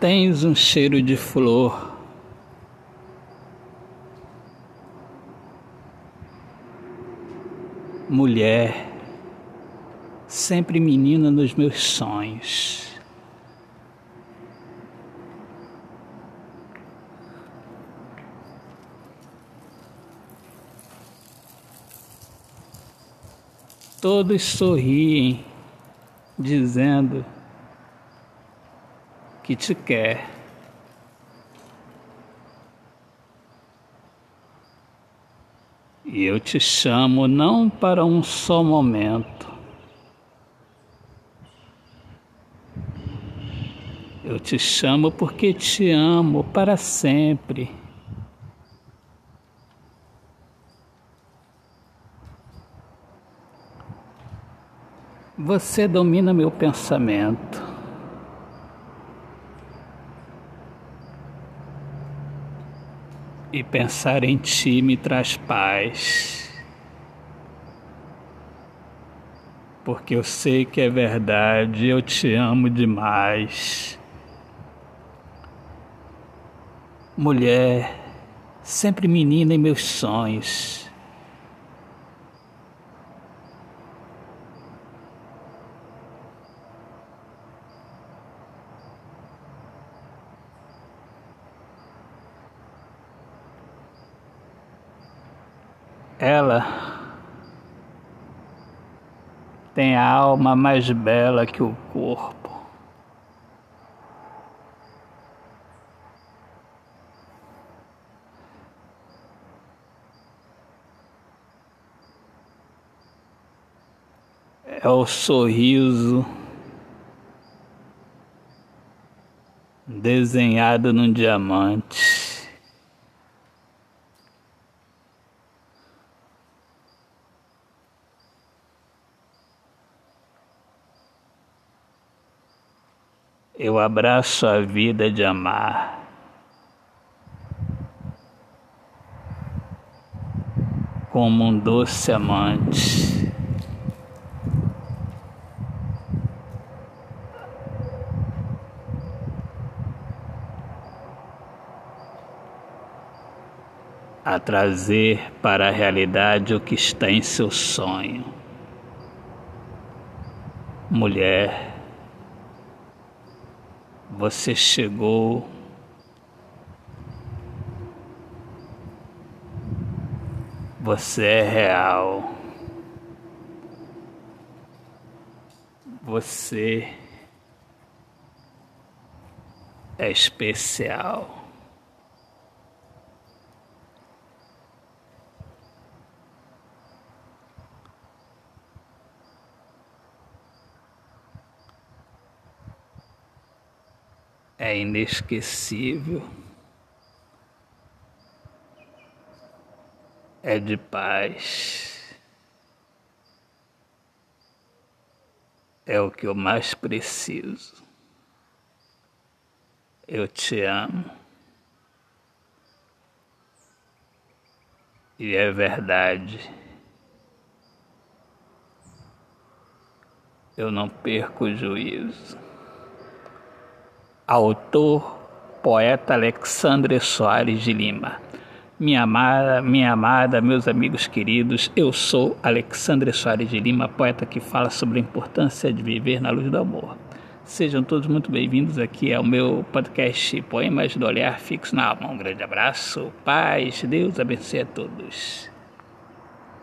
Tens um cheiro de flor. Mulher, sempre menina nos meus sonhos. Todos sorriem, dizendo que te quer. E eu te chamo não para um só momento. Eu te chamo porque te amo para sempre. Você domina meu pensamento. E pensar em ti me traz paz. Porque eu sei que é verdade, eu te amo demais. Mulher, sempre menina em meus sonhos. Ela tem a alma mais bela que o corpo. É o sorriso desenhado num diamante. Eu abraço a vida de amar. Como um doce amante. A trazer para a realidade o que está em seu sonho. Mulher você chegou. Você é real. Você é especial. É inesquecível, é de paz, é o que eu mais preciso. Eu te amo. E é verdade. Eu não perco o juízo autor, poeta Alexandre Soares de Lima. Minha amada, minha amada, meus amigos queridos, eu sou Alexandre Soares de Lima, poeta que fala sobre a importância de viver na luz do amor. Sejam todos muito bem-vindos aqui ao meu podcast Poemas do Olhar Fixo na Alma. Um grande abraço, paz, Deus abençoe a todos.